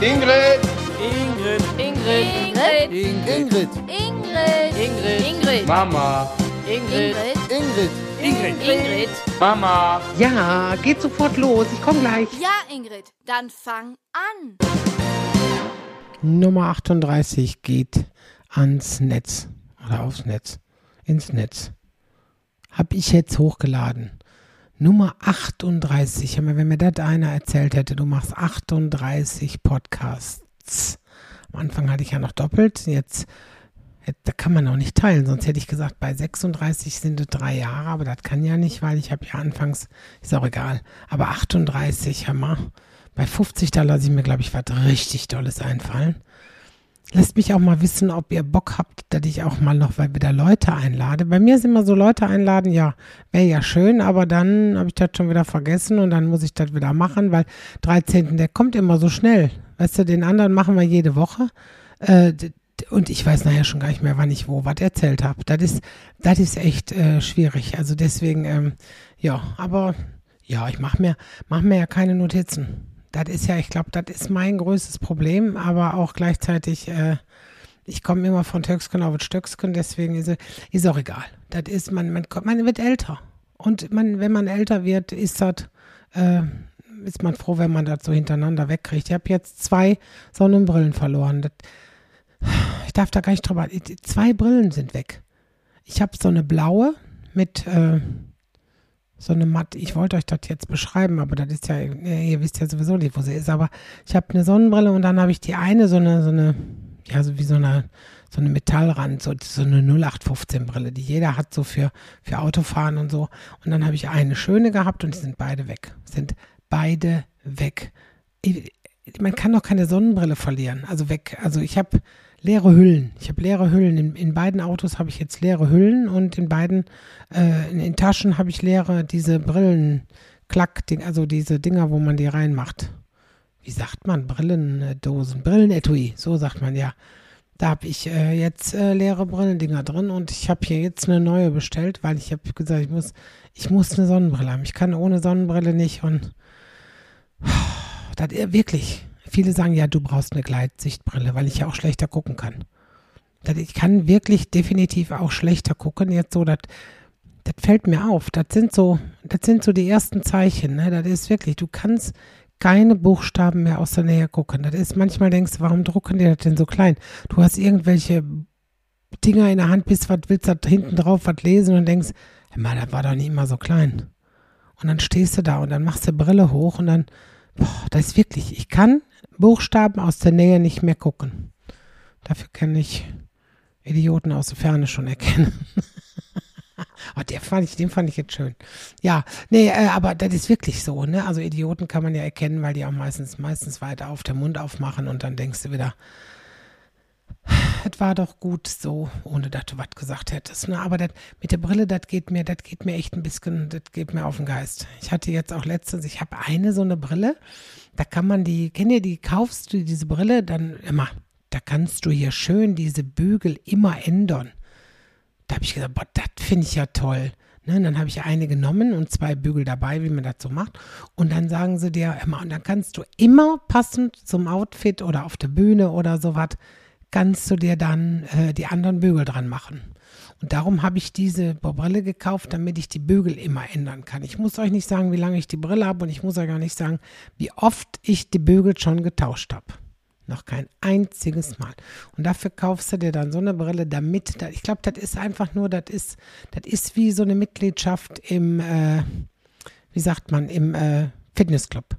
Ingrid. Ingrid. Ingrid. Ingrid. Ingrid. Ingrid. Ingrid. Mama. Ingrid. Ingrid. Ingrid. Ingrid. Mama. Ja, geht sofort los. Ich komme gleich. Ja, Ingrid, dann fang an. Nummer 38 geht ans Netz oder aufs Netz, ins Netz. Hab ich jetzt hochgeladen. Nummer 38. Aber wenn mir das einer erzählt hätte, du machst 38 Podcasts. Am Anfang hatte ich ja noch doppelt. Jetzt, jetzt da kann man auch nicht teilen. Sonst hätte ich gesagt, bei 36 sind es drei Jahre. Aber das kann ja nicht, weil ich habe ja anfangs, ist auch egal. Aber 38, Hammer. Bei 50, da lasse ich mir, glaube ich, was richtig Tolles einfallen. Lasst mich auch mal wissen, ob ihr Bock habt, dass ich auch mal noch mal wieder Leute einlade. Bei mir ist immer so Leute einladen, ja, wäre ja schön, aber dann habe ich das schon wieder vergessen und dann muss ich das wieder machen, weil 13. der kommt immer so schnell. Weißt du, den anderen machen wir jede Woche. Äh, und ich weiß nachher schon gar nicht mehr, wann ich wo was erzählt habe. Das ist, das ist echt äh, schwierig. Also deswegen, ähm, ja, aber ja, ich mache mir, mach mir ja keine Notizen. Das ist ja, ich glaube, das ist mein größtes Problem, aber auch gleichzeitig, äh, ich komme immer von Töcksken auf Stöcksken, deswegen ist, ist auch egal. Das ist, man, man, man wird älter. Und man, wenn man älter wird, ist das, äh, ist man froh, wenn man das so hintereinander wegkriegt. Ich habe jetzt zwei Sonnenbrillen verloren. Das, ich darf da gar nicht drüber. Zwei Brillen sind weg. Ich habe so eine blaue mit äh, so eine matte. Ich wollte euch das jetzt beschreiben, aber das ist ja, ihr wisst ja sowieso nicht, wo sie ist. Aber ich habe eine Sonnenbrille und dann habe ich die eine so eine, so eine, ja, so wie so eine, so eine Metallrand, so, so eine 0815 Brille, die jeder hat so für, für Autofahren und so. Und dann habe ich eine schöne gehabt und die sind beide weg. Sind beide weg. Ich, man kann doch keine Sonnenbrille verlieren. Also weg. Also ich habe leere Hüllen. Ich habe leere Hüllen. In, in beiden Autos habe ich jetzt leere Hüllen und in beiden, äh, in den Taschen habe ich leere, diese Brillenklack, also diese Dinger, wo man die reinmacht. Wie sagt man? Brillendosen, Brillenetui, so sagt man ja. Da habe ich äh, jetzt äh, leere Brillendinger drin und ich habe hier jetzt eine neue bestellt, weil ich habe gesagt, ich muss, ich muss eine Sonnenbrille haben. Ich kann ohne Sonnenbrille nicht und das äh, wirklich. Viele sagen ja, du brauchst eine Gleitsichtbrille, weil ich ja auch schlechter gucken kann. Ich kann wirklich definitiv auch schlechter gucken. Jetzt so, das, fällt mir auf. Das sind so, das sind so die ersten Zeichen. Ne? Das ist wirklich, du kannst keine Buchstaben mehr aus der Nähe gucken. Das ist manchmal denkst du, warum drucken die das denn so klein? Du hast irgendwelche Dinger in der Hand, bist was willst da hinten drauf was lesen und denkst, hey Mann, das war doch nicht immer so klein. Und dann stehst du da und dann machst du Brille hoch und dann, boah, das ist wirklich, ich kann Buchstaben aus der Nähe nicht mehr gucken. Dafür kann ich Idioten aus der Ferne schon erkennen. Oh, der fand ich, den fand ich jetzt schön. Ja, nee, äh, aber das ist wirklich so, ne? Also Idioten kann man ja erkennen, weil die auch meistens, meistens weiter auf den Mund aufmachen und dann denkst du wieder, es war doch gut so, ohne dass du was gesagt hättest. Ne? Aber das mit der Brille, das geht mir, das geht mir echt ein bisschen, das geht mir auf den Geist. Ich hatte jetzt auch letztens, ich habe eine so eine Brille, da kann man die, kennt ihr die, kaufst du diese Brille, dann immer, da kannst du hier schön diese Bügel immer ändern. Da habe ich gesagt, boah, das finde ich ja toll. Ne, und dann habe ich eine genommen und zwei Bügel dabei, wie man das so macht. Und dann sagen sie dir immer, und dann kannst du immer passend zum Outfit oder auf der Bühne oder sowas, kannst du dir dann äh, die anderen Bügel dran machen. Und darum habe ich diese Brille gekauft, damit ich die Bügel immer ändern kann. Ich muss euch nicht sagen, wie lange ich die Brille habe und ich muss euch auch nicht sagen, wie oft ich die Bügel schon getauscht habe. Noch kein einziges Mal. Und dafür kaufst du dir dann so eine Brille, damit, ich glaube, das ist einfach nur, das ist, das ist wie so eine Mitgliedschaft im, äh, wie sagt man, im äh, Fitnessclub.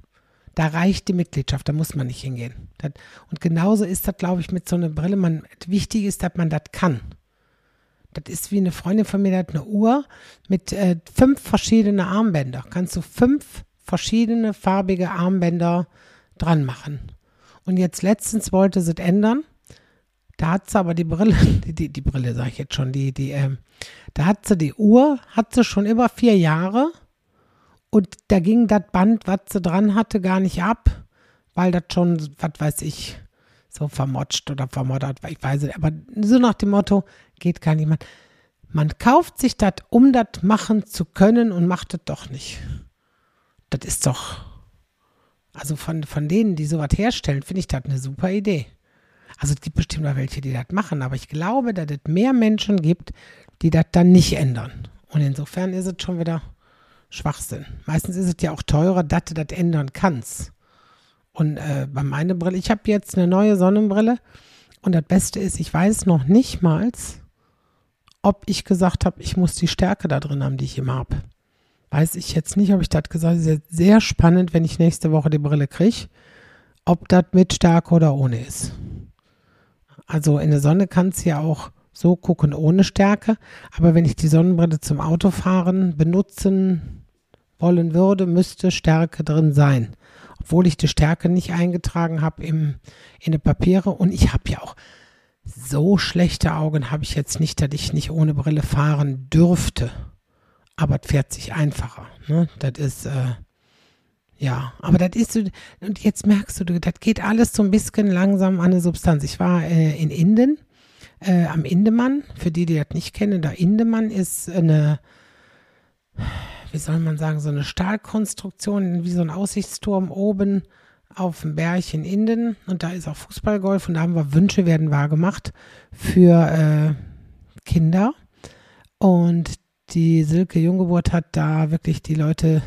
Da reicht die Mitgliedschaft, da muss man nicht hingehen. Das, und genauso ist das, glaube ich, mit so einer Brille. Man, wichtig ist, dass man das kann. Das ist wie eine Freundin von mir, die hat eine Uhr mit äh, fünf verschiedene Armbänder. Kannst du fünf verschiedene farbige Armbänder dran machen. Und jetzt letztens wollte sie es ändern. Da hat sie aber die Brille, die, die, die Brille sage ich jetzt schon, die, die, ähm, da hat sie die Uhr, hat sie schon über vier Jahre und da ging das Band, was sie dran hatte, gar nicht ab, weil das schon, was weiß ich, so vermotscht oder vermoddert, ich weiß nicht, aber so nach dem Motto, geht gar niemand. Man kauft sich das, um das machen zu können und macht es doch nicht. Das ist doch, Also von, von denen, die sowas herstellen, finde ich das eine super Idee. Also es gibt bestimmt auch welche, die das machen, aber ich glaube, dass es mehr Menschen gibt, die das dann nicht ändern. Und insofern ist es schon wieder Schwachsinn. Meistens ist es ja auch teurer, dass du das ändern kannst. Und äh, bei meiner Brille, ich habe jetzt eine neue Sonnenbrille und das Beste ist, ich weiß noch nicht mal, ob ich gesagt habe, ich muss die Stärke da drin haben, die ich immer habe. Weiß ich jetzt nicht, ob ich das gesagt habe. Ist sehr spannend, wenn ich nächste Woche die Brille kriege, ob das mit Stärke oder ohne ist. Also in der Sonne kann es ja auch so gucken ohne Stärke. Aber wenn ich die Sonnenbrille zum Autofahren benutzen wollen würde, müsste Stärke drin sein. Obwohl ich die Stärke nicht eingetragen habe in die Papiere. Und ich habe ja auch so schlechte Augen, habe ich jetzt nicht, dass ich nicht ohne Brille fahren dürfte. Aber es fährt sich einfacher. Ne? Das ist, äh, ja, aber das ist so, und jetzt merkst du, das geht alles so ein bisschen langsam an eine Substanz. Ich war äh, in Inden äh, am Indemann. Für die, die das nicht kennen, der Indemann ist eine, wie soll man sagen, so eine Stahlkonstruktion, wie so ein Aussichtsturm oben auf dem Berg in Inden. Und da ist auch Fußballgolf und da haben wir Wünsche werden wahr gemacht für äh, Kinder. Und die Silke Junggeburt hat da wirklich die Leute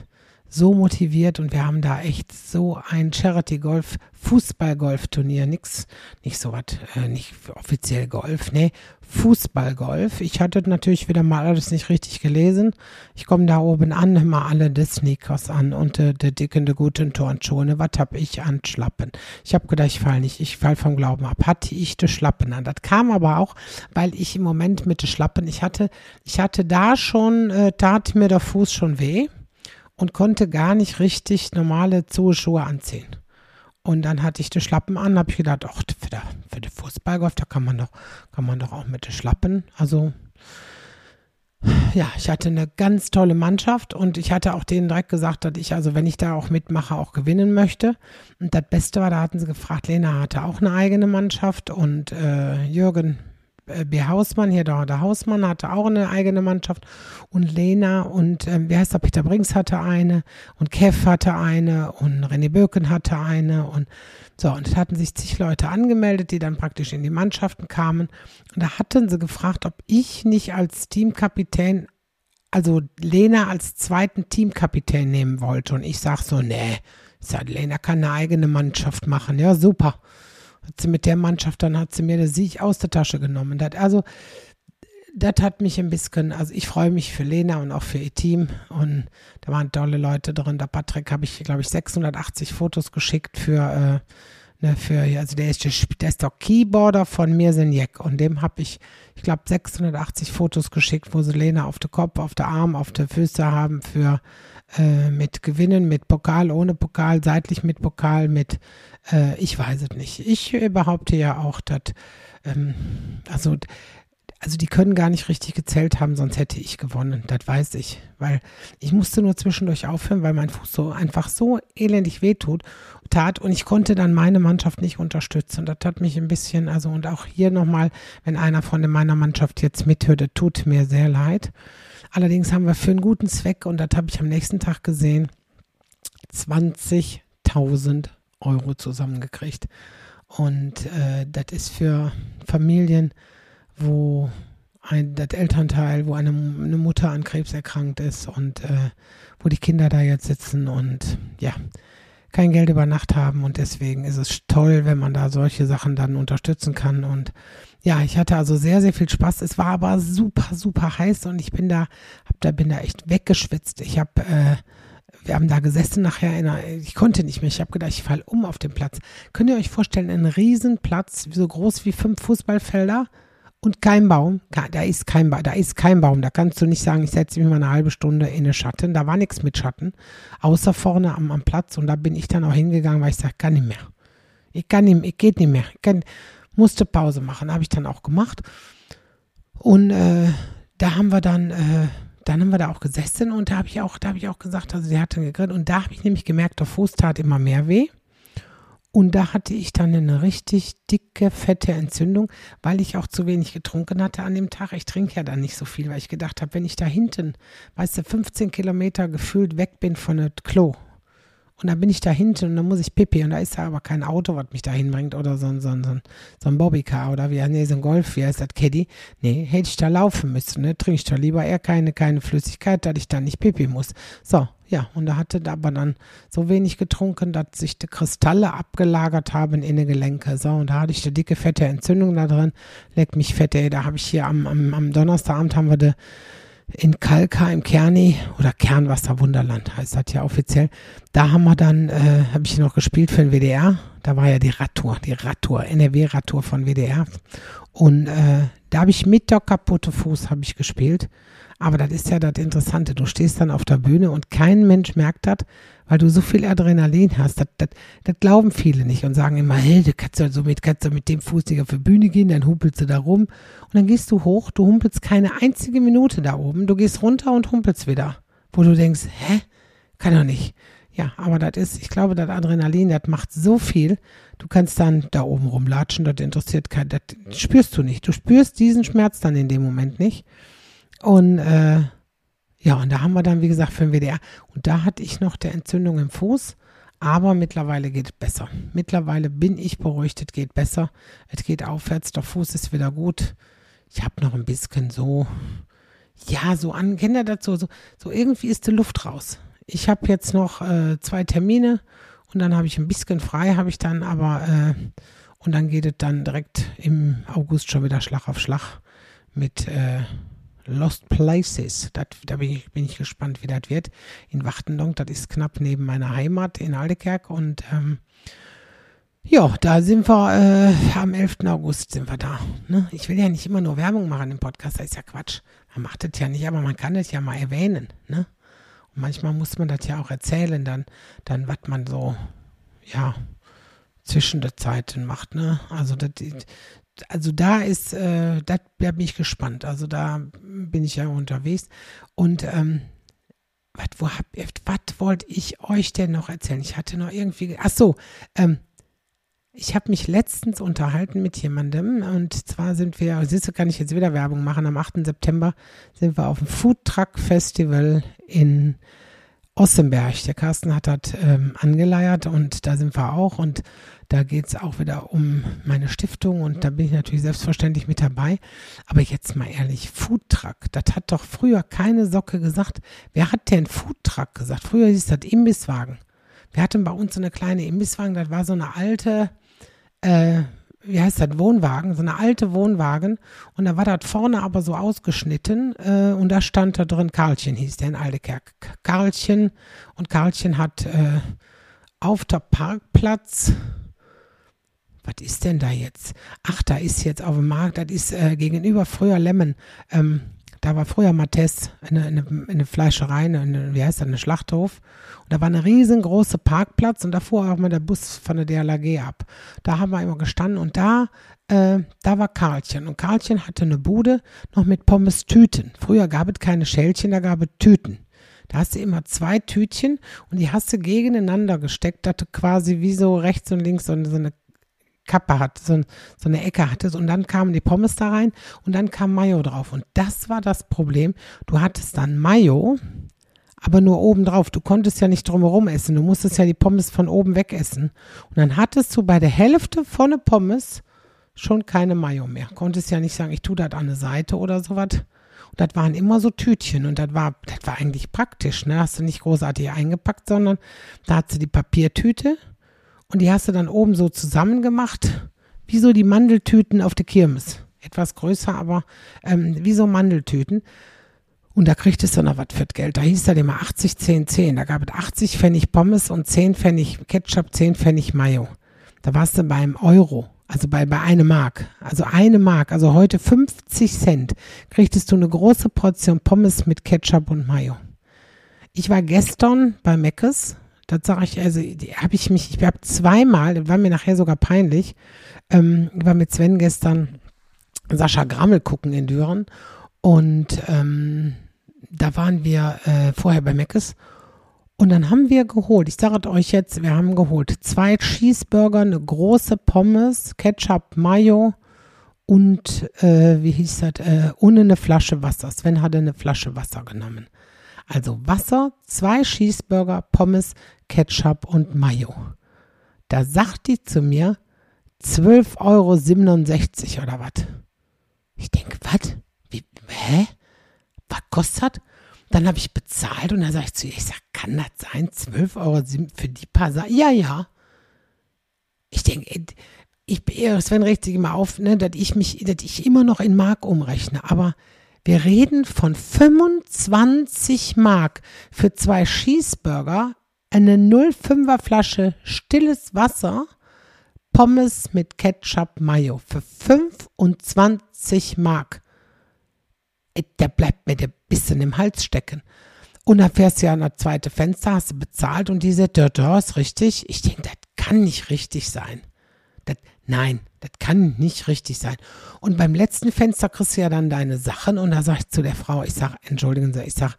so motiviert und wir haben da echt so ein Charity Golf Fußball Golf Turnier, nix, nicht so was, äh, nicht offiziell Golf, nee, Fußball Golf. Ich hatte natürlich wieder mal alles nicht richtig gelesen. Ich komme da oben an, immer alle die Sneakers an und äh, die dicken, die guten Turnschuhe. Was hab ich an Schlappen? Ich habe gedacht, ich fall nicht, ich fall vom Glauben ab. Hatte ich die Schlappen an. Das kam aber auch, weil ich im Moment mit den Schlappen, ich hatte, ich hatte da schon, äh, tat mir der Fuß schon weh und konnte gar nicht richtig normale Zugeschuhe anziehen. Und dann hatte ich die Schlappen an, habe ich gedacht, ach, für, der, für den Fußballgolf, da kann man doch, kann man doch auch mit den Schlappen. Also ja, ich hatte eine ganz tolle Mannschaft und ich hatte auch denen direkt gesagt, dass ich, also wenn ich da auch mitmache, auch gewinnen möchte. Und das Beste war, da hatten sie gefragt, Lena hatte auch eine eigene Mannschaft und äh, Jürgen B. Hausmann, hier der, der Hausmann hatte auch eine eigene Mannschaft. Und Lena und ähm, wie heißt der, Peter Brinks hatte eine. Und Kev hatte eine. Und René Böken hatte eine. Und so, und es hatten sich zig Leute angemeldet, die dann praktisch in die Mannschaften kamen. Und da hatten sie gefragt, ob ich nicht als Teamkapitän, also Lena als zweiten Teamkapitän nehmen wollte. Und ich sag so, nee, Lena kann eine eigene Mannschaft machen, ja super hat sie mit der Mannschaft, dann hat sie mir den Sieg aus der Tasche genommen. Das, also, das hat mich ein bisschen, also ich freue mich für Lena und auch für ihr Team und da waren tolle Leute drin. Der Patrick habe ich, glaube ich, 680 Fotos geschickt für, äh, ne, für, also der ist, der ist doch Keyboarder von Mirsenjek und dem habe ich, ich glaube, 680 Fotos geschickt, wo sie Lena auf der Kopf, auf der Arm, auf der Füße haben für, äh, mit Gewinnen, mit Pokal, ohne Pokal, seitlich mit Pokal, mit äh, ich weiß es nicht. Ich äh, behaupte ja auch, dass, ähm, also, also die können gar nicht richtig gezählt haben, sonst hätte ich gewonnen. Das weiß ich. Weil ich musste nur zwischendurch aufhören, weil mein Fuß so einfach so elendig wehtut, tat und ich konnte dann meine Mannschaft nicht unterstützen. Das hat mich ein bisschen, also und auch hier nochmal, wenn einer von meiner Mannschaft jetzt mithört, tut mir sehr leid. Allerdings haben wir für einen guten Zweck, und das habe ich am nächsten Tag gesehen, 20.000 Euro zusammengekriegt. Und äh, das ist für Familien, wo ein, das Elternteil, wo eine, eine Mutter an Krebs erkrankt ist und äh, wo die Kinder da jetzt sitzen und ja, kein Geld über Nacht haben und deswegen ist es toll, wenn man da solche Sachen dann unterstützen kann und ja, ich hatte also sehr, sehr viel Spaß. Es war aber super, super heiß und ich bin da, hab da, bin da echt weggeschwitzt. Ich habe äh, wir haben da gesessen nachher, einer, ich konnte nicht mehr, ich habe gedacht, ich falle um auf dem Platz. Könnt ihr euch vorstellen, ein Riesenplatz, so groß wie fünf Fußballfelder und kein Baum, da ist kein, da ist kein Baum, da kannst du nicht sagen, ich setze mich mal eine halbe Stunde in den Schatten, da war nichts mit Schatten, außer vorne am, am Platz und da bin ich dann auch hingegangen, weil ich sage, kann nicht mehr. Ich kann nicht mehr, ich geht nicht mehr. Ich kann, musste Pause machen, habe ich dann auch gemacht. Und äh, da haben wir dann äh, dann haben wir da auch gesessen und da habe ich auch, da habe ich auch gesagt, also sie hatte gegrillt und da habe ich nämlich gemerkt, der Fuß tat immer mehr weh. Und da hatte ich dann eine richtig dicke, fette Entzündung, weil ich auch zu wenig getrunken hatte an dem Tag. Ich trinke ja dann nicht so viel, weil ich gedacht habe, wenn ich da hinten, weißt du, 15 Kilometer gefühlt weg bin von dem Klo Und dann bin ich da hinten und dann muss ich pipi und da ist ja aber kein Auto, was mich da hinbringt oder so ein, so so so ein Bobbycar oder wie, nee, so ein Golf, wie heißt das, Caddy? Nee, hätte ich da laufen müssen, ne? Trinke ich da lieber eher keine, keine Flüssigkeit, dass ich da nicht pipi muss. So, ja, und da hatte aber dann so wenig getrunken, dass sich die Kristalle abgelagert haben in den Gelenke. So, und da hatte ich eine dicke, fette Entzündung da drin. Leck mich fette, ey. Da habe ich hier am, am, am Donnerstagabend haben wir de, in Kalka im Kerni oder Kernwasser Wunderland heißt das ja offiziell. Da haben wir dann, äh, habe ich noch gespielt für den WDR. Da war ja die Radtour, die Radtour, NRW-Radtour von WDR. Und äh, da habe ich mit der kaputte Fuß habe ich gespielt. Aber das ist ja das Interessante. Du stehst dann auf der Bühne und kein Mensch merkt das, weil du so viel Adrenalin hast. Das, das, das glauben viele nicht und sagen immer, hey, du kannst ja so mit, kannst du mit dem Fuß nicht auf die Bühne gehen, dann humpelst du da rum. Und dann gehst du hoch, du humpelst keine einzige Minute da oben. Du gehst runter und humpelst wieder. Wo du denkst, hä? Kann doch nicht. Ja, aber das ist, ich glaube, das Adrenalin, das macht so viel. Du kannst dann da oben rumlatschen, das interessiert keinen, das spürst du nicht. Du spürst diesen Schmerz dann in dem Moment nicht. Und äh, ja, und da haben wir dann, wie gesagt, für den WDR. Und da hatte ich noch der Entzündung im Fuß. Aber mittlerweile geht es besser. Mittlerweile bin ich beruhigt, es geht besser. Es geht aufwärts, der Fuß ist wieder gut. Ich habe noch ein bisschen so, ja, so an, das so, so, so irgendwie ist die Luft raus. Ich habe jetzt noch äh, zwei Termine und dann habe ich ein bisschen frei, habe ich dann aber, äh, und dann geht es dann direkt im August schon wieder Schlag auf Schlag mit, äh, Lost Places. Das, da bin ich, bin ich gespannt, wie das wird. In Wachtendonk, das ist knapp neben meiner Heimat in Aldekerk. Und ähm, ja, da sind wir äh, am 11. August sind wir da. Ne? Ich will ja nicht immer nur Werbung machen im Podcast, das ist ja Quatsch. Man macht das ja nicht, aber man kann das ja mal erwähnen. Ne? Und manchmal muss man das ja auch erzählen, dann, dann was man so, ja, zwischen der Zeiten macht. Ne? Also das, also da ist, äh, da, bin ich gespannt. Also da bin ich ja unterwegs. Und ähm, was wollte ich euch denn noch erzählen? Ich hatte noch irgendwie, ach so, ähm, ich habe mich letztens unterhalten mit jemandem und zwar sind wir, siehst du, kann ich jetzt wieder Werbung machen, am 8. September sind wir auf dem Food Truck Festival in Ossenberg. Der Carsten hat das ähm, angeleiert und da sind wir auch und da geht es auch wieder um meine Stiftung und da bin ich natürlich selbstverständlich mit dabei. Aber jetzt mal ehrlich, Foodtruck, das hat doch früher keine Socke gesagt. Wer hat denn Foodtruck gesagt? Früher hieß das Imbisswagen. Wir hatten bei uns so eine kleine Imbisswagen, das war so eine alte, äh, wie heißt das, Wohnwagen, so eine alte Wohnwagen. Und da war das vorne aber so ausgeschnitten äh, und da stand da drin, Karlchen hieß der in Aldekerk. Karlchen und Karlchen hat äh, auf der Parkplatz was ist denn da jetzt? Ach, da ist jetzt auf dem Markt, das ist äh, gegenüber früher Lemmen. Ähm, da war früher Mattes, eine, eine, eine Fleischerei, eine, wie heißt das, eine Schlachthof. Und da war eine riesengroße Parkplatz und da fuhr auch mal der Bus von der DLAG ab. Da haben wir immer gestanden und da, äh, da war Karlchen. Und Karlchen hatte eine Bude noch mit Pommes-Tüten. Früher gab es keine Schälchen, da gab es Tüten. Da hast du immer zwei Tütchen und die hast du gegeneinander gesteckt, du quasi wie so rechts und links so eine, so eine Kappe hat, so, so eine Ecke hattest und dann kamen die Pommes da rein und dann kam Mayo drauf. Und das war das Problem. Du hattest dann Mayo, aber nur oben drauf. Du konntest ja nicht drumherum essen. Du musstest ja die Pommes von oben weg essen. Und dann hattest du bei der Hälfte von der Pommes schon keine Mayo mehr. Konntest ja nicht sagen, ich tue das an eine Seite oder sowas. Und das waren immer so Tütchen und das war, das war eigentlich praktisch. Ne? Hast du nicht großartig eingepackt, sondern da hast du die Papiertüte und die hast du dann oben so zusammen gemacht, wie so die Mandeltüten auf der Kirmes. Etwas größer, aber ähm, wie so Mandeltüten. Und da kriegtest du noch was für Geld. Da hieß das immer 80, 10, 10. Da gab es 80 Pfennig Pommes und 10 Pfennig Ketchup, 10 Pfennig Mayo. Da warst du beim Euro, also bei, bei eine Mark. Also eine Mark, also heute 50 Cent, kriegtest du eine große Portion Pommes mit Ketchup und Mayo. Ich war gestern bei Meckes das sage ich, also habe ich mich, ich habe zweimal, war mir nachher sogar peinlich, ähm, war mit Sven gestern Sascha Grammel gucken in Düren und ähm, da waren wir äh, vorher bei Meckes und dann haben wir geholt, ich sage euch jetzt, wir haben geholt zwei Cheeseburger, eine große Pommes, Ketchup, Mayo und äh, wie hieß das, äh, und eine Flasche Wasser. Sven hatte eine Flasche Wasser genommen. Also Wasser, zwei Cheeseburger, Pommes, Ketchup und Mayo. Da sagt die zu mir 12,67 Euro oder was. Ich denke, was? Hä? Was kostet? Dann habe ich bezahlt und dann sage ich zu ihr, ich sage, kann das sein? 12 Euro für die paar Sachen? Ja, ja. Ich denke, ich, Sven regt sich immer auf, ne, dass ich mich, dass ich immer noch in Mark umrechne. Aber wir reden von 25 Mark für zwei Cheeseburger, eine 05er Flasche stilles Wasser, Pommes mit Ketchup Mayo für 25 Mark. Der bleibt mir der Bissen im Hals stecken. Und dann fährst du ja an das zweite Fenster, hast du bezahlt und die sagt, ja, ist richtig. Ich denke, das kann nicht richtig sein. Das, nein, das kann nicht richtig sein. Und beim letzten Fenster kriegst du ja dann deine Sachen und da sag ich zu der Frau, ich sag, entschuldigen Sie, ich sag,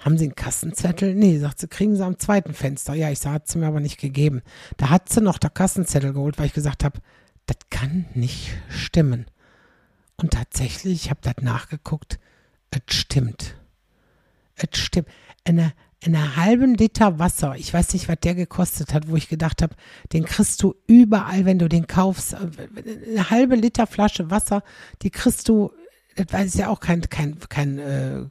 haben Sie einen Kassenzettel? Nee, sagt sie, kriegen Sie am zweiten Fenster. Ja, ich sag, hat sie mir aber nicht gegeben. Da hat sie noch der Kassenzettel geholt, weil ich gesagt habe, das kann nicht stimmen. Und tatsächlich, ich habe das nachgeguckt, es stimmt. Es stimmt. Eine, eine halben Liter Wasser, ich weiß nicht, was der gekostet hat, wo ich gedacht habe, den kriegst du überall, wenn du den kaufst. Eine halbe Liter Flasche Wasser, die kriegst du, das ist ja auch kein, kein, kein äh,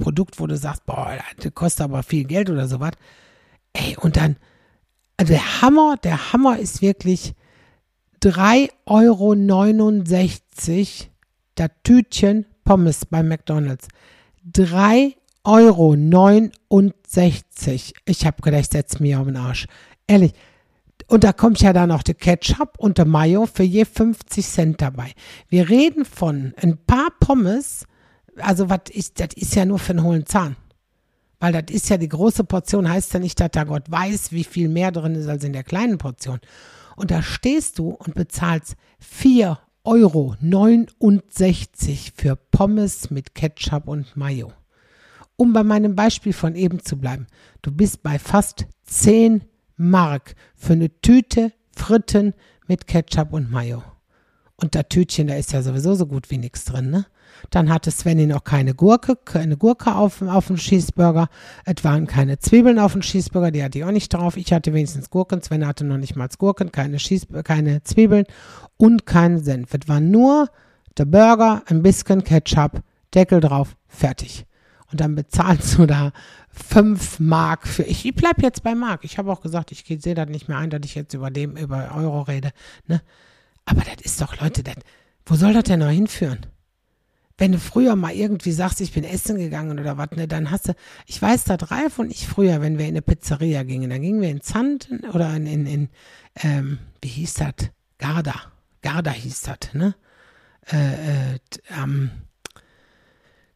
Produkt, wo du sagst, boah, das kostet aber viel Geld oder sowas. Ey, und dann, also der Hammer, der Hammer ist wirklich 3,69 Euro das Tütchen Pommes bei McDonalds. 3,69 Euro. Ich habe gedacht, ich setze mir auf den Arsch. Ehrlich. Und da kommt ja dann noch der Ketchup und der Mayo für je 50 Cent dabei. Wir reden von ein paar Pommes. Also, was ist, das ist ja nur für einen hohlen Zahn. Weil das ist ja die große Portion, heißt ja nicht, dass da Gott weiß, wie viel mehr drin ist als in der kleinen Portion. Und da stehst du und bezahlst 4 Euro 69 für Pommes mit Ketchup und Mayo. Um bei meinem Beispiel von eben zu bleiben, du bist bei fast 10 Mark für eine Tüte Fritten mit Ketchup und Mayo. Und das Tütchen, da ist ja sowieso so gut wie nichts drin, ne? Dann hatte Svenny noch keine Gurke, keine Gurke auf, auf dem Cheeseburger. Es waren keine Zwiebeln auf dem Cheeseburger, die hatte ich auch nicht drauf. Ich hatte wenigstens Gurken. Sven hatte noch nicht mal Gurken, keine, keine Zwiebeln und keinen Senf. Es war nur der Burger, ein bisschen Ketchup, Deckel drauf, fertig. Und dann bezahlst du da 5 Mark für. Ich, ich bleib jetzt bei Mark. Ich habe auch gesagt, ich sehe das nicht mehr ein, dass ich jetzt über dem, über Euro rede. Ne? Aber das ist doch, Leute, das, wo soll das denn noch hinführen? wenn du früher mal irgendwie sagst, ich bin essen gegangen oder was, ne, dann hast du, ich weiß, da Ralf und ich früher, wenn wir in eine Pizzeria gingen, dann gingen wir in Zanten oder in, in, in ähm, wie hieß das? Garda. Garda hieß das, ne? Äh, äh, ähm,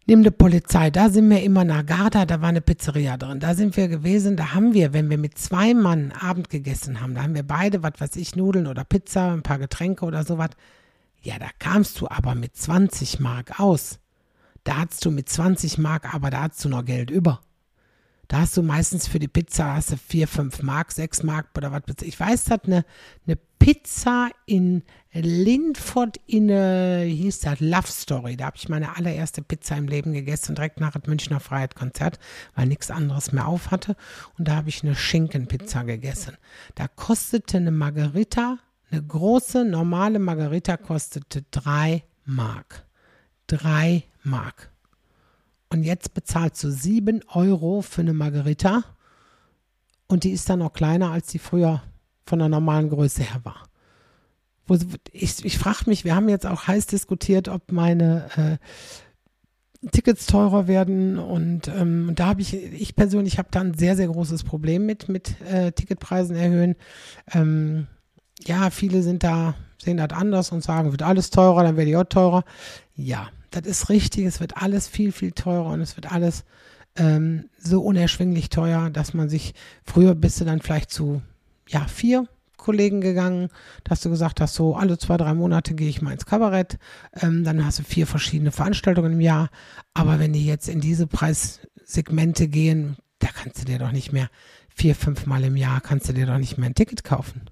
Nimm die Polizei, da sind wir immer nach Garda, da war eine Pizzeria drin. Da sind wir gewesen, da haben wir, wenn wir mit zwei Mann Abend gegessen haben, da haben wir beide, was weiß ich, Nudeln oder Pizza, ein paar Getränke oder sowas, ja, da kamst du aber mit 20 Mark aus. Da hast du mit 20 Mark, aber da hast du noch Geld über. Da hast du meistens für die Pizza hast du 4, 5 Mark, 6 Mark oder was. Ich weiß, dass eine, eine Pizza in Lindford in eine, hieß das Love Story. Da habe ich meine allererste Pizza im Leben gegessen, direkt nach dem Münchner Freiheit-Konzert, weil nichts anderes mehr auf hatte. Und da habe ich eine Schinkenpizza gegessen. Da kostete eine Margarita eine große normale Margarita kostete 3 Mark. 3 Mark. Und jetzt bezahlst du 7 Euro für eine Margarita und die ist dann noch kleiner, als die früher von der normalen Größe her war. Ich, ich frage mich, wir haben jetzt auch heiß diskutiert, ob meine äh, Tickets teurer werden und ähm, da habe ich, ich persönlich habe da ein sehr, sehr großes Problem mit, mit äh, Ticketpreisen erhöhen. Ähm, ja, viele sind da, sehen das anders und sagen, wird alles teurer, dann wird die auch teurer. Ja, das ist richtig, es wird alles viel, viel teurer und es wird alles ähm, so unerschwinglich teuer, dass man sich, früher bist du dann vielleicht zu, ja, vier Kollegen gegangen, dass du gesagt hast, so alle zwei, drei Monate gehe ich mal ins Kabarett, ähm, dann hast du vier verschiedene Veranstaltungen im Jahr, aber wenn die jetzt in diese Preissegmente gehen, da kannst du dir doch nicht mehr vier, fünf Mal im Jahr, kannst du dir doch nicht mehr ein Ticket kaufen.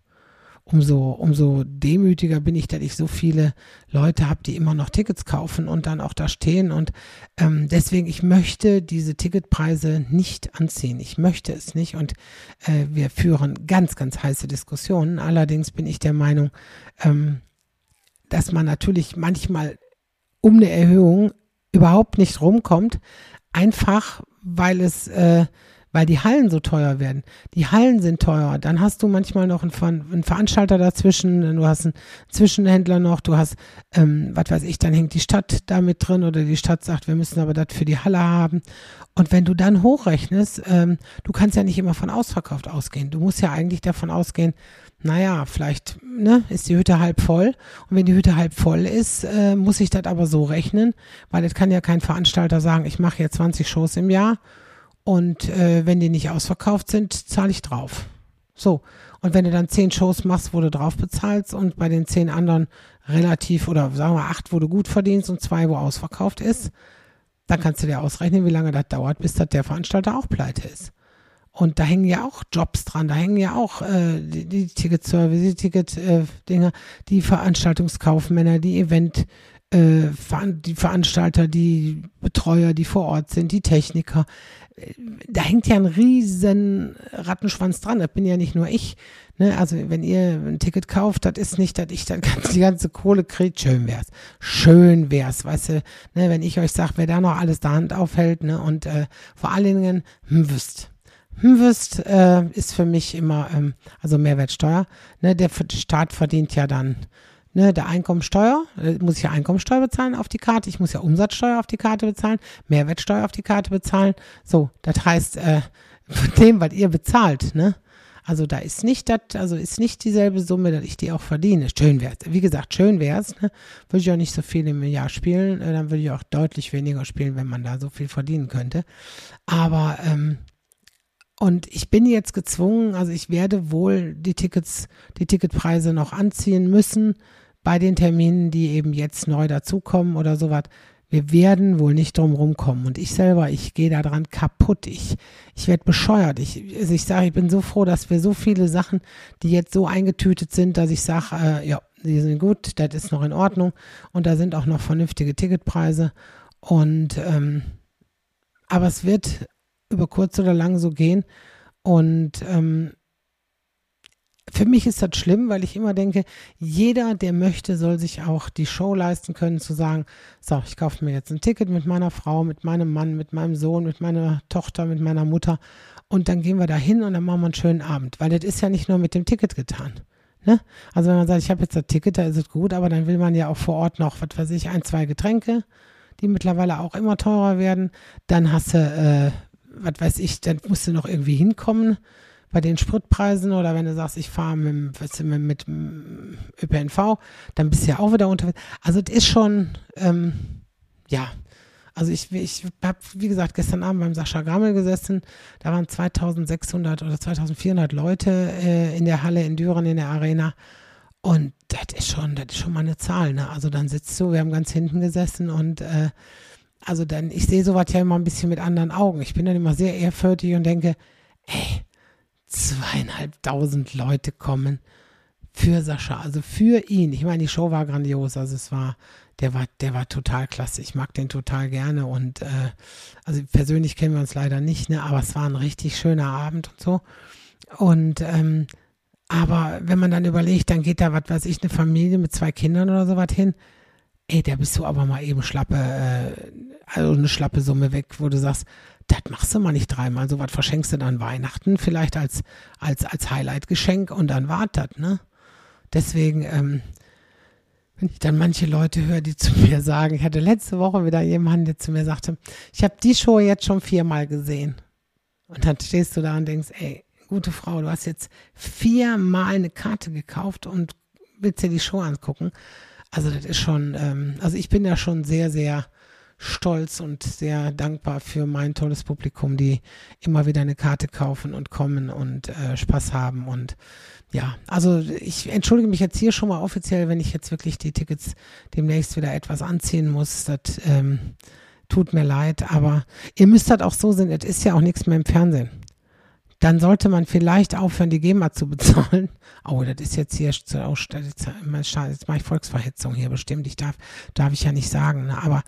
Umso, umso demütiger bin ich, dass ich so viele Leute habe, die immer noch Tickets kaufen und dann auch da stehen. Und ähm, deswegen, ich möchte diese Ticketpreise nicht anziehen. Ich möchte es nicht. Und äh, wir führen ganz, ganz heiße Diskussionen. Allerdings bin ich der Meinung, ähm, dass man natürlich manchmal um eine Erhöhung überhaupt nicht rumkommt, einfach weil es äh, weil die Hallen so teuer werden. Die Hallen sind teuer. Dann hast du manchmal noch einen, Ver einen Veranstalter dazwischen, du hast einen Zwischenhändler noch, du hast, ähm, was weiß ich, dann hängt die Stadt da mit drin oder die Stadt sagt, wir müssen aber das für die Halle haben. Und wenn du dann hochrechnest, ähm, du kannst ja nicht immer von ausverkauft ausgehen. Du musst ja eigentlich davon ausgehen, naja, vielleicht ne, ist die Hütte halb voll. Und wenn die Hütte halb voll ist, äh, muss ich das aber so rechnen, weil es kann ja kein Veranstalter sagen, ich mache jetzt 20 Shows im Jahr und äh, wenn die nicht ausverkauft sind, zahle ich drauf. So. Und wenn du dann zehn Shows machst, wo du drauf bezahlst und bei den zehn anderen relativ oder sagen wir acht, wo du gut verdienst und zwei, wo ausverkauft ist, dann kannst du dir ausrechnen, wie lange das dauert, bis das der Veranstalter auch pleite ist. Und da hängen ja auch Jobs dran, da hängen ja auch äh, die, die Ticket-Service, die Ticket-Dinger, äh, die Veranstaltungskaufmänner, die Event- äh, die Veranstalter, die Betreuer, die vor Ort sind, die Techniker. Da hängt ja ein riesen Rattenschwanz dran. Das bin ja nicht nur ich. Ne? Also wenn ihr ein Ticket kauft, das ist nicht, dass ich dann die ganze Kohle kriege. Schön wär's. Schön wär's, weißt du, ne? wenn ich euch sage, wer da noch alles der Hand aufhält ne? und äh, vor allen Dingen hm, wüsst. Hm, wüsst äh, ist für mich immer, ähm, also Mehrwertsteuer. Ne? Der Staat verdient ja dann ne, der Einkommensteuer, äh, muss ich ja Einkommensteuer bezahlen auf die Karte, ich muss ja Umsatzsteuer auf die Karte bezahlen, Mehrwertsteuer auf die Karte bezahlen. So, das heißt, äh, von dem, was ihr bezahlt, ne? Also da ist nicht das, also ist nicht dieselbe Summe, dass ich die auch verdiene. Schön wär's. Wie gesagt, schön wär's. Ne? Würde ich auch nicht so viel im Jahr spielen, äh, dann würde ich auch deutlich weniger spielen, wenn man da so viel verdienen könnte. Aber ähm, und ich bin jetzt gezwungen, also ich werde wohl die Tickets, die Ticketpreise noch anziehen müssen, bei den Terminen, die eben jetzt neu dazukommen oder sowas. Wir werden wohl nicht drum rumkommen. Und ich selber, ich gehe da dran kaputt. Ich, ich werde bescheuert. Ich, also ich sage, ich bin so froh, dass wir so viele Sachen, die jetzt so eingetütet sind, dass ich sage, äh, ja, die sind gut, das ist noch in Ordnung. Und da sind auch noch vernünftige Ticketpreise. Und ähm, aber es wird über kurz oder lang so gehen. Und ähm, für mich ist das schlimm, weil ich immer denke, jeder, der möchte, soll sich auch die Show leisten können, zu sagen, so, ich kaufe mir jetzt ein Ticket mit meiner Frau, mit meinem Mann, mit meinem Sohn, mit meiner Tochter, mit meiner Mutter und dann gehen wir da hin und dann machen wir einen schönen Abend, weil das ist ja nicht nur mit dem Ticket getan. Ne? Also wenn man sagt, ich habe jetzt das Ticket, da ist es gut, aber dann will man ja auch vor Ort noch, was weiß ich, ein, zwei Getränke, die mittlerweile auch immer teurer werden. Dann hast du, äh, was weiß ich, dann musst du noch irgendwie hinkommen bei den Spritpreisen oder wenn du sagst, ich fahre mit, mit, mit ÖPNV, dann bist du ja auch wieder unterwegs. Also es ist schon, ähm, ja, also ich, ich habe, wie gesagt, gestern Abend beim Sascha Grammel gesessen, da waren 2600 oder 2400 Leute äh, in der Halle in Düren in der Arena und das ist schon, das ist schon mal eine Zahl, ne? Also dann sitzt du, wir haben ganz hinten gesessen und äh, also dann, ich sehe sowas ja immer ein bisschen mit anderen Augen. Ich bin dann immer sehr ehrfürchtig und denke, ey, zweieinhalbtausend Leute kommen für Sascha, also für ihn. Ich meine, die Show war grandios, also es war, der war, der war total klasse. Ich mag den total gerne und äh, also persönlich kennen wir uns leider nicht, ne, aber es war ein richtig schöner Abend und so. Und ähm, aber wenn man dann überlegt, dann geht da, was weiß ich, eine Familie mit zwei Kindern oder sowas hin, ey, da bist du aber mal eben schlappe, äh, also eine schlappe Summe weg, wo du sagst, das machst du mal nicht dreimal. So was verschenkst du dann Weihnachten vielleicht als, als, als Highlight-Geschenk und dann wartet, ne? Deswegen, ähm, wenn ich dann manche Leute höre, die zu mir sagen, ich hatte letzte Woche wieder jemanden, der zu mir sagte, ich habe die Show jetzt schon viermal gesehen. Und dann stehst du da und denkst, ey, gute Frau, du hast jetzt viermal eine Karte gekauft und willst dir die Show angucken. Also das ist schon, ähm, also ich bin ja schon sehr, sehr stolz und sehr dankbar für mein tolles Publikum, die immer wieder eine Karte kaufen und kommen und äh, Spaß haben. Und ja, also ich entschuldige mich jetzt hier schon mal offiziell, wenn ich jetzt wirklich die Tickets demnächst wieder etwas anziehen muss. Das ähm, tut mir leid, aber ihr müsst halt auch so sehen, es ist ja auch nichts mehr im Fernsehen. dann sollte man vielleicht aufhören, die GEMA zu bezahlen. Oh, das ist jetzt hier Ausstellung. Jetzt mache ich Volksverhetzung hier bestimmt. Ich darf, darf ich ja nicht sagen. Ne? Aber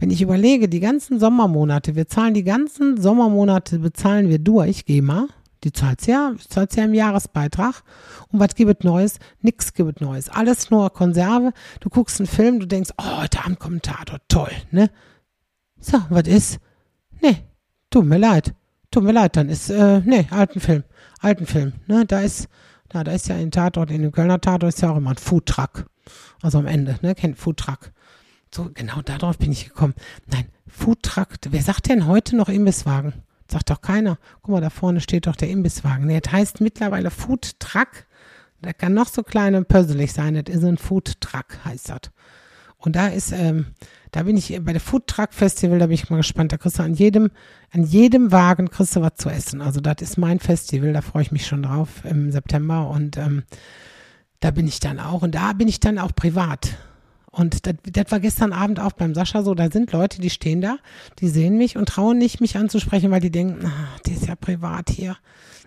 wenn ich überlege, die ganzen Sommermonate, wir zahlen die ganzen Sommermonate, bezahlen wir durch, GEMA. Die zahlt ja, zahlt ja im Jahresbeitrag. Und was gibt es Neues? Nix gibt es Neues. Alles nur Konserve. Du guckst einen Film, du denkst, oh, heute Abend Kommentator, toll, ne? So, was ist? Nee, tut mir leid. Tut mir leid, dann ist, äh, nee, alten Film. Alten Film, ne? Da ist, da, da ist ja in Tatort, in dem Kölner Tatort ist ja auch immer ein Foodtruck. Also am Ende, ne? Kennt Foodtruck. So, genau darauf bin ich gekommen. Nein, Foodtruck, wer sagt denn heute noch Imbisswagen? Sagt doch keiner. Guck mal, da vorne steht doch der Imbisswagen. Das heißt mittlerweile Foodtruck. Der kann noch so klein und pörselig sein. Das ist ein Foodtruck, heißt das. Und da ist, ähm, da bin ich bei der Food Truck Festival, da bin ich mal gespannt. Da kriegst du an jedem, an jedem Wagen kriegst du was zu essen. Also das ist mein Festival, da freue ich mich schon drauf im September. Und ähm, da bin ich dann auch. Und da bin ich dann auch privat. Und das, war gestern Abend auch beim Sascha so. Da sind Leute, die stehen da, die sehen mich und trauen nicht, mich anzusprechen, weil die denken, ah, die ist ja privat hier.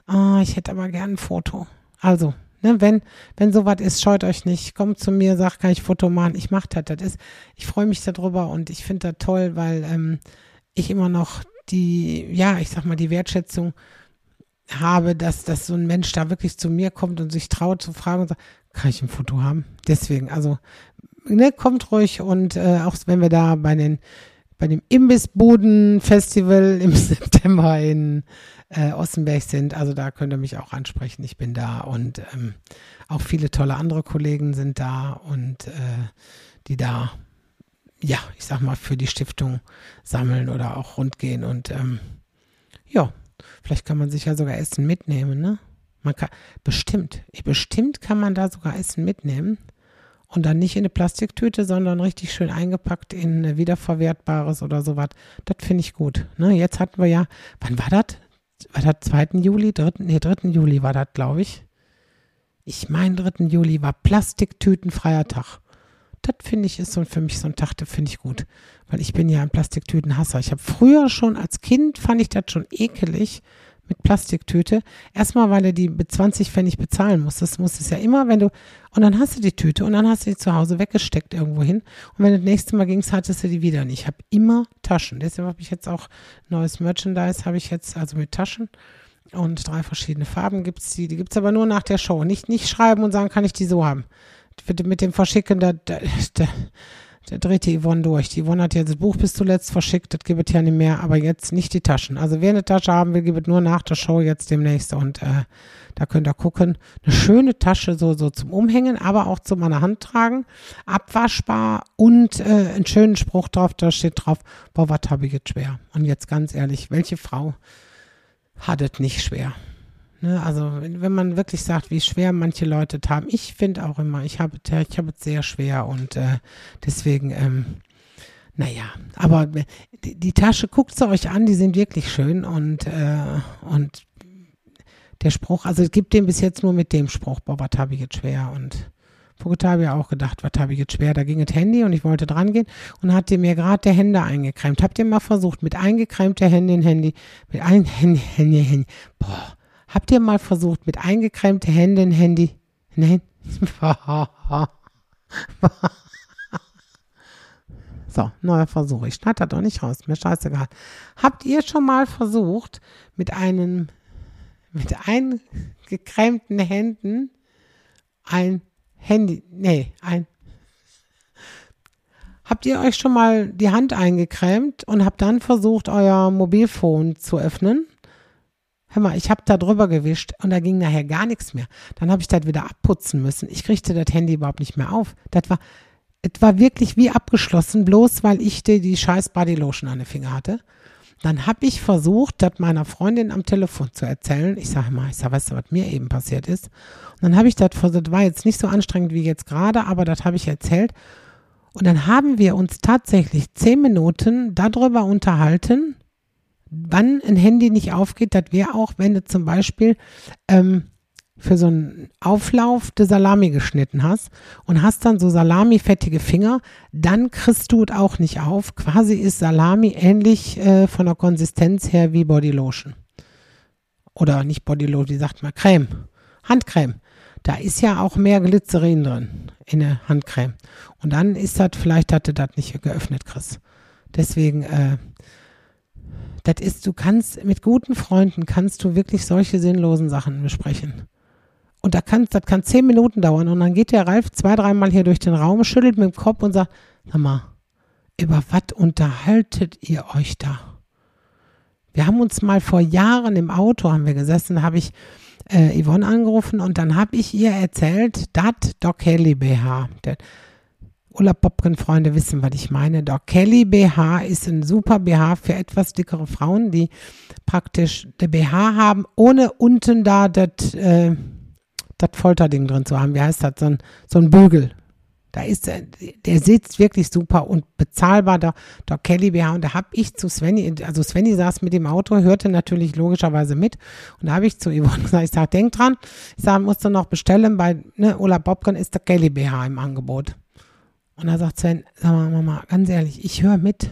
Ah, ich hätte aber gern ein Foto. Also, Ne, wenn, wenn sowas ist, scheut euch nicht. Kommt zu mir, sagt, kann ich Foto machen? Ich mache das. Das ist, ich freue mich darüber und ich finde das toll, weil ähm, ich immer noch die, ja, ich sag mal, die Wertschätzung habe, dass, dass so ein Mensch da wirklich zu mir kommt und sich traut zu fragen und sagt, kann ich ein Foto haben? Deswegen, also, ne, kommt ruhig und äh, auch wenn wir da bei den bei dem Imbissboden-Festival im September in äh, Ossenberg sind. Also da könnt ihr mich auch ansprechen. Ich bin da und ähm, auch viele tolle andere Kollegen sind da und äh, die da, ja, ich sag mal, für die Stiftung sammeln oder auch rundgehen. Und ähm, ja, vielleicht kann man sich ja sogar Essen mitnehmen, ne? Man kann, bestimmt, bestimmt kann man da sogar Essen mitnehmen. Und dann nicht in eine Plastiktüte, sondern richtig schön eingepackt in wiederverwertbares oder sowas. Das finde ich gut. Ne, jetzt hatten wir ja, wann war das? War das 2. Juli? 3. Nee, 3. Juli war das, glaube ich. Ich meine, 3. Juli war Plastiktütenfreier Tag. Das finde ich ist so für mich so ein Tag, das finde ich gut. Weil ich bin ja ein Plastiktütenhasser. Ich habe früher schon als Kind fand ich das schon ekelig, mit Plastiktüte. Erstmal, weil er die mit 20 Pfennig bezahlen muss. Das muss es ja immer, wenn du, und dann hast du die Tüte und dann hast du die zu Hause weggesteckt irgendwo hin. Und wenn du das nächste Mal gingst, hattest du die wieder nicht. Ich habe immer Taschen. Deshalb habe ich jetzt auch neues Merchandise, habe ich jetzt, also mit Taschen. Und drei verschiedene Farben gibt es die. Die gibt es aber nur nach der Show. Nicht, nicht schreiben und sagen, kann ich die so haben. Mit dem Verschicken, da, da, da der dreht die Yvonne durch. Die Yvonne hat ja das Buch bis zuletzt verschickt, das gibt es ja nicht mehr, aber jetzt nicht die Taschen. Also wer eine Tasche haben will, gibt nur nach der Show jetzt demnächst und äh, da könnt ihr gucken. Eine schöne Tasche so, so zum Umhängen, aber auch zum an der Hand tragen, abwaschbar und äh, einen schönen Spruch drauf, da steht drauf, boah, was habe ich jetzt schwer. Und jetzt ganz ehrlich, welche Frau hat es nicht schwer? Ne, also wenn man wirklich sagt, wie schwer manche Leute haben, ich finde auch immer, ich habe ich hab es sehr schwer und äh, deswegen, ähm, naja, aber die, die Tasche guckt sie euch an, die sind wirklich schön und, äh, und der Spruch, also es gibt den bis jetzt nur mit dem Spruch, boah, was habe ich jetzt schwer und Vorher habe ich auch gedacht, was habe ich jetzt schwer? Da ging das Handy und ich wollte dran gehen und hatte mir gerade der Hände eingecremt. Habt ihr mal versucht, mit eingecremter Hände in Handy, mit ein Handy, Handy, Handy, boah, Habt ihr mal versucht, mit eingecremte Hände ein Handy? Nein? so, neuer Versuch. Ich schneide das doch nicht raus. Mir scheißegal. Habt ihr schon mal versucht, mit einem, mit eingecremten Händen ein Handy, nee, ein Habt ihr euch schon mal die Hand eingecremt und habt dann versucht, euer Mobilfon zu öffnen? Hör mal, ich habe da drüber gewischt und da ging nachher gar nichts mehr. Dann habe ich das wieder abputzen müssen. Ich kriegte das Handy überhaupt nicht mehr auf. Das war, es war wirklich wie abgeschlossen, bloß weil ich die, die scheiß Bodylotion an den Finger hatte. Dann habe ich versucht, das meiner Freundin am Telefon zu erzählen. Ich sage mal, ich sage, weißt du, was mir eben passiert ist? Und dann habe ich das das war jetzt nicht so anstrengend wie jetzt gerade, aber das habe ich erzählt. Und dann haben wir uns tatsächlich zehn Minuten darüber unterhalten, wann ein Handy nicht aufgeht, das wäre auch, wenn du zum Beispiel ähm, für so einen Auflauf de Salami geschnitten hast und hast dann so Salami-fettige Finger, dann kriegst du es auch nicht auf. Quasi ist Salami ähnlich äh, von der Konsistenz her wie Bodylotion. oder nicht Bodylotion, wie sagt man, Creme, Handcreme. Da ist ja auch mehr Glycerin drin in der Handcreme. Und dann ist das, vielleicht hatte das nicht geöffnet, Chris. Deswegen, äh, das ist, du kannst, mit guten Freunden kannst du wirklich solche sinnlosen Sachen besprechen. Und da kann, das kann zehn Minuten dauern und dann geht der Ralf zwei, dreimal hier durch den Raum, schüttelt mit dem Kopf und sagt, sag mal, über was unterhaltet ihr euch da? Wir haben uns mal vor Jahren im Auto haben wir gesessen, habe ich äh, Yvonne angerufen und dann habe ich ihr erzählt, dat Doc Kelly BH. Der Ulla Popken-Freunde wissen, was ich meine. Doc Kelly BH ist ein super BH für etwas dickere Frauen, die praktisch der BH haben, ohne unten da das äh, Folterding drin zu haben. Wie heißt das? So ein, so ein Bügel. Da ist der, der sitzt wirklich super und bezahlbar, der, der Kelly BH. Und da habe ich zu Svenny, also Svenny saß mit dem Auto, hörte natürlich logischerweise mit. Und da habe ich zu Yvonne gesagt, ich sage, denk dran, ich sage, musst du noch bestellen, bei ne, Ola Bobkan ist der Kelly BH im Angebot. Und da sagt Sven, sag mal, Mama, ganz ehrlich, ich höre mit.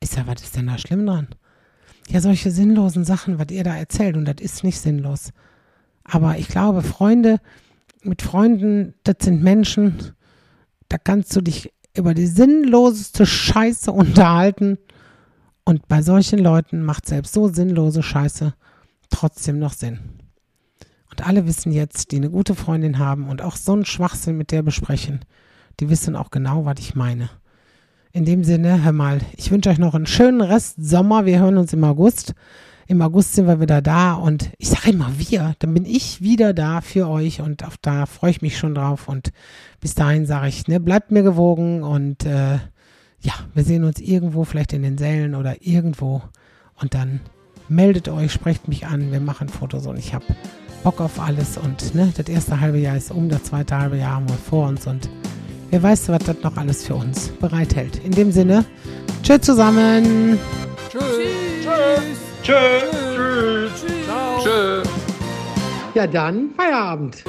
Ich sage, was ist denn da schlimm dran? Ja, solche sinnlosen Sachen, was ihr da erzählt, und das ist nicht sinnlos. Aber ich glaube, Freunde, mit Freunden, das sind Menschen, da kannst du dich über die sinnloseste Scheiße unterhalten. Und bei solchen Leuten macht selbst so sinnlose Scheiße trotzdem noch Sinn. Und alle wissen jetzt, die eine gute Freundin haben und auch so einen Schwachsinn mit der besprechen, die wissen auch genau, was ich meine. In dem Sinne, hör mal, ich wünsche euch noch einen schönen Rest Sommer. Wir hören uns im August. Im August sind wir wieder da und ich sage immer wir, dann bin ich wieder da für euch und auf da freue ich mich schon drauf. Und bis dahin sage ich, ne, bleibt mir gewogen und äh, ja, wir sehen uns irgendwo, vielleicht in den Sälen oder irgendwo. Und dann meldet euch, sprecht mich an, wir machen Fotos und ich habe Bock auf alles. Und ne, das erste halbe Jahr ist um, das zweite halbe Jahr haben wir vor uns und wer weiß, was das noch alles für uns bereithält. In dem Sinne, tschüss zusammen. Tschüss. Tschüss. Tschüss. Tschüss. Tschüss. Tschüss. Ja, dann Feierabend.